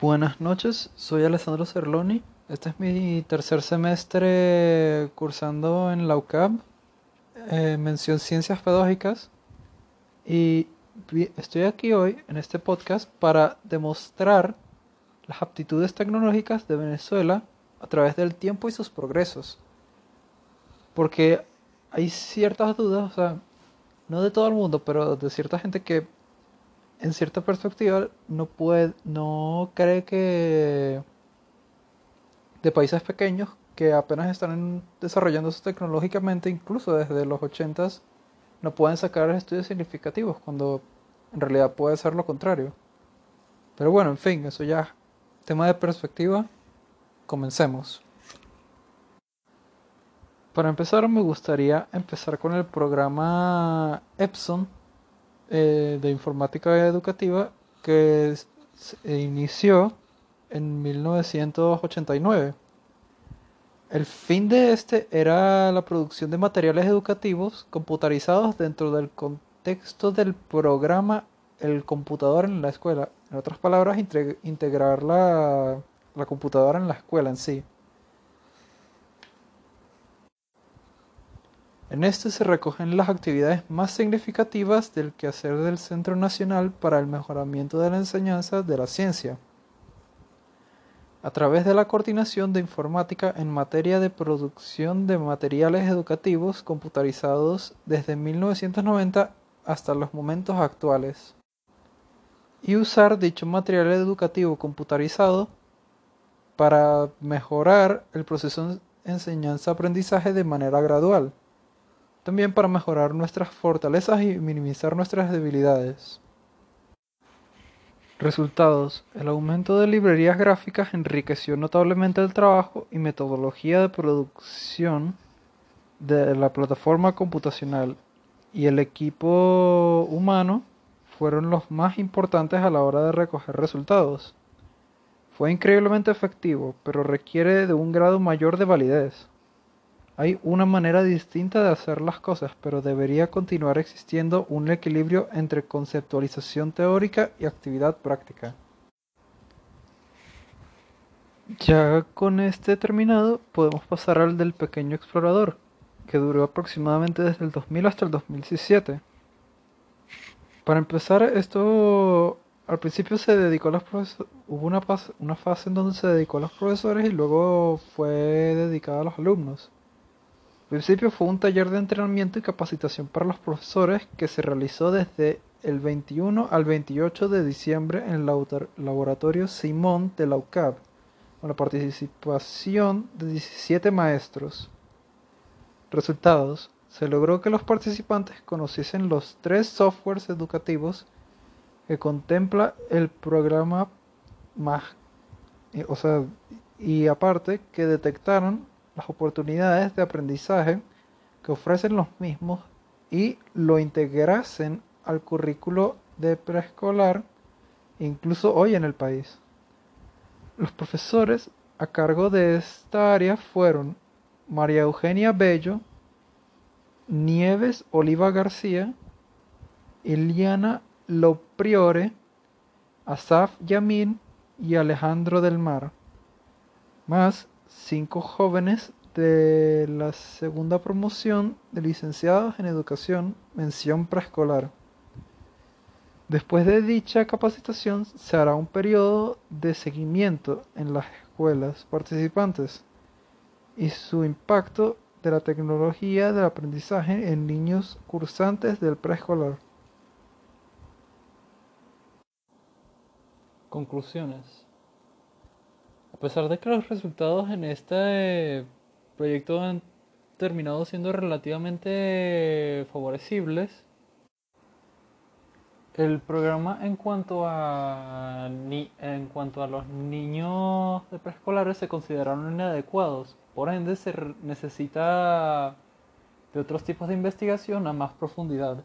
Buenas noches, soy Alessandro Cerloni. Este es mi tercer semestre cursando en la UCAB, eh, mención Ciencias Pedagógicas, y estoy aquí hoy en este podcast para demostrar las aptitudes tecnológicas de Venezuela a través del tiempo y sus progresos. Porque hay ciertas dudas, o sea, no de todo el mundo, pero de cierta gente que en cierta perspectiva no puede, no cree que de países pequeños que apenas están desarrollándose tecnológicamente, incluso desde los ochentas, no pueden sacar estudios significativos, cuando en realidad puede ser lo contrario. Pero bueno, en fin, eso ya, tema de perspectiva, comencemos. Para empezar, me gustaría empezar con el programa Epson eh, de informática educativa que se inició en 1989. El fin de este era la producción de materiales educativos computarizados dentro del contexto del programa El computador en la escuela. En otras palabras, integrar la, la computadora en la escuela en sí. En este se recogen las actividades más significativas del quehacer del Centro Nacional para el Mejoramiento de la Enseñanza de la Ciencia, a través de la coordinación de informática en materia de producción de materiales educativos computarizados desde 1990 hasta los momentos actuales, y usar dicho material educativo computarizado para mejorar el proceso enseñanza-aprendizaje de manera gradual también para mejorar nuestras fortalezas y minimizar nuestras debilidades. Resultados. El aumento de librerías gráficas enriqueció notablemente el trabajo y metodología de producción de la plataforma computacional y el equipo humano fueron los más importantes a la hora de recoger resultados. Fue increíblemente efectivo, pero requiere de un grado mayor de validez. Hay una manera distinta de hacer las cosas, pero debería continuar existiendo un equilibrio entre conceptualización teórica y actividad práctica. Ya con este terminado, podemos pasar al del pequeño explorador, que duró aproximadamente desde el 2000 hasta el 2017. Para empezar, esto al principio se dedicó a los profesores, hubo una, una fase en donde se dedicó a los profesores y luego fue dedicada a los alumnos. Principio fue un taller de entrenamiento y capacitación para los profesores que se realizó desde el 21 al 28 de diciembre en el laboratorio Simón de la UCAB, con la participación de 17 maestros. Resultados. Se logró que los participantes conociesen los tres softwares educativos que contempla el programa más, eh, o sea, y aparte que detectaron las oportunidades de aprendizaje que ofrecen los mismos y lo integrasen al currículo de preescolar incluso hoy en el país. Los profesores a cargo de esta área fueron María Eugenia Bello, Nieves Oliva García, Iliana Lopriore, Asaf Yamin y Alejandro del Mar, más cinco jóvenes de la segunda promoción de licenciados en educación mención preescolar. Después de dicha capacitación se hará un periodo de seguimiento en las escuelas participantes y su impacto de la tecnología del aprendizaje en niños cursantes del preescolar. Conclusiones. A pesar de que los resultados en este proyecto han terminado siendo relativamente favorecibles, el programa en cuanto a en cuanto a los niños de preescolares se consideraron inadecuados. Por ende, se necesita de otros tipos de investigación a más profundidad.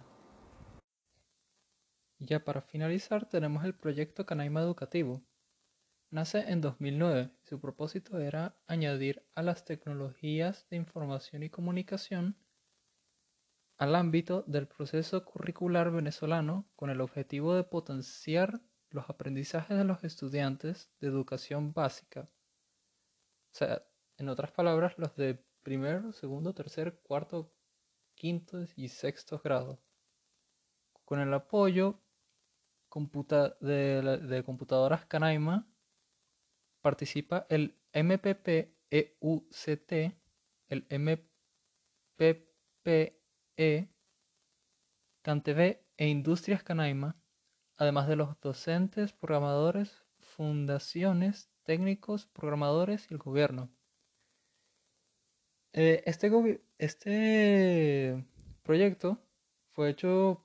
Y ya para finalizar tenemos el proyecto Canaima Educativo. Nace en 2009 y su propósito era añadir a las tecnologías de información y comunicación al ámbito del proceso curricular venezolano con el objetivo de potenciar los aprendizajes de los estudiantes de educación básica. O sea, en otras palabras, los de primero, segundo, tercer, cuarto, quinto y sexto grado. Con el apoyo de, de computadoras Canaima participa el MPP EUCT, el MPPE, CanTV e Industrias Canaima, además de los docentes, programadores, fundaciones, técnicos, programadores y el gobierno. Eh, este, este proyecto fue hecho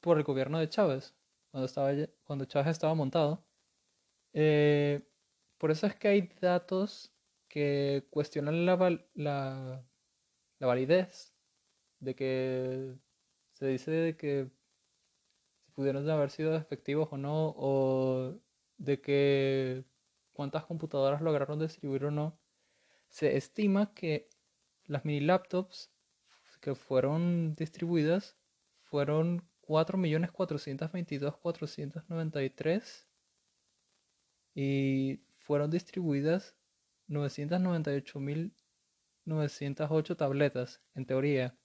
por el gobierno de Chávez, cuando, estaba, cuando Chávez estaba montado. Eh, por eso es que hay datos que cuestionan la, la, la validez de que se dice de que pudieron haber sido efectivos o no, o de que cuántas computadoras lograron distribuir o no. Se estima que las mini laptops que fueron distribuidas fueron 4.422.493 y fueron distribuidas 998.908 tabletas, en teoría.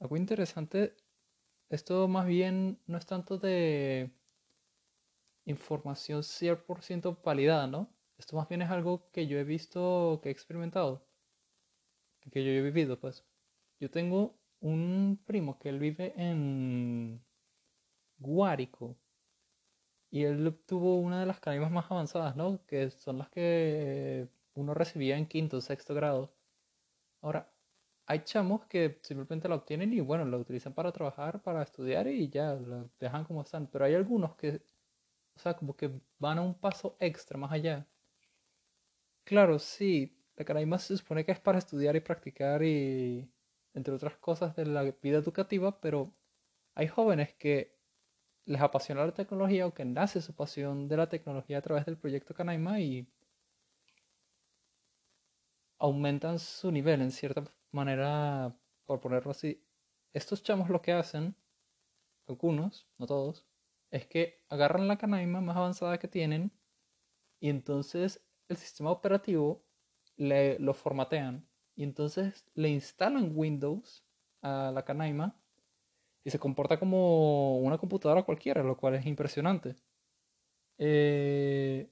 Algo interesante, esto más bien no es tanto de información 100% validada, ¿no? Esto más bien es algo que yo he visto, que he experimentado, que yo he vivido, pues. Yo tengo un primo que él vive en Guárico, y él tuvo una de las canimas más avanzadas, ¿no? Que son las que uno recibía en quinto, sexto grado. Ahora, hay chamos que simplemente la obtienen y bueno, la utilizan para trabajar, para estudiar y ya, la dejan como están. Pero hay algunos que, o sea, como que van a un paso extra más allá. Claro, sí, la canaima se supone que es para estudiar y practicar y entre otras cosas de la vida educativa, pero hay jóvenes que les apasiona la tecnología o que nace su pasión de la tecnología a través del proyecto Canaima y aumentan su nivel en cierta manera, por ponerlo así. Estos chamos lo que hacen, algunos, no todos, es que agarran la Canaima más avanzada que tienen y entonces el sistema operativo le, lo formatean y entonces le instalan Windows a la Canaima y se comporta como una computadora cualquiera, lo cual es impresionante. Eh,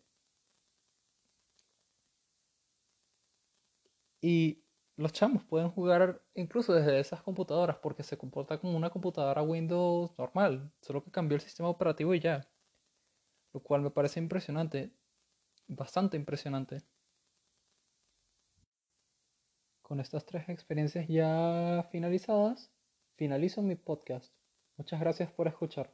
y los chamos pueden jugar incluso desde esas computadoras porque se comporta como una computadora Windows normal, solo que cambió el sistema operativo y ya. Lo cual me parece impresionante, bastante impresionante. Con estas tres experiencias ya finalizadas, finalizo mi podcast. Muchas gracias por escuchar.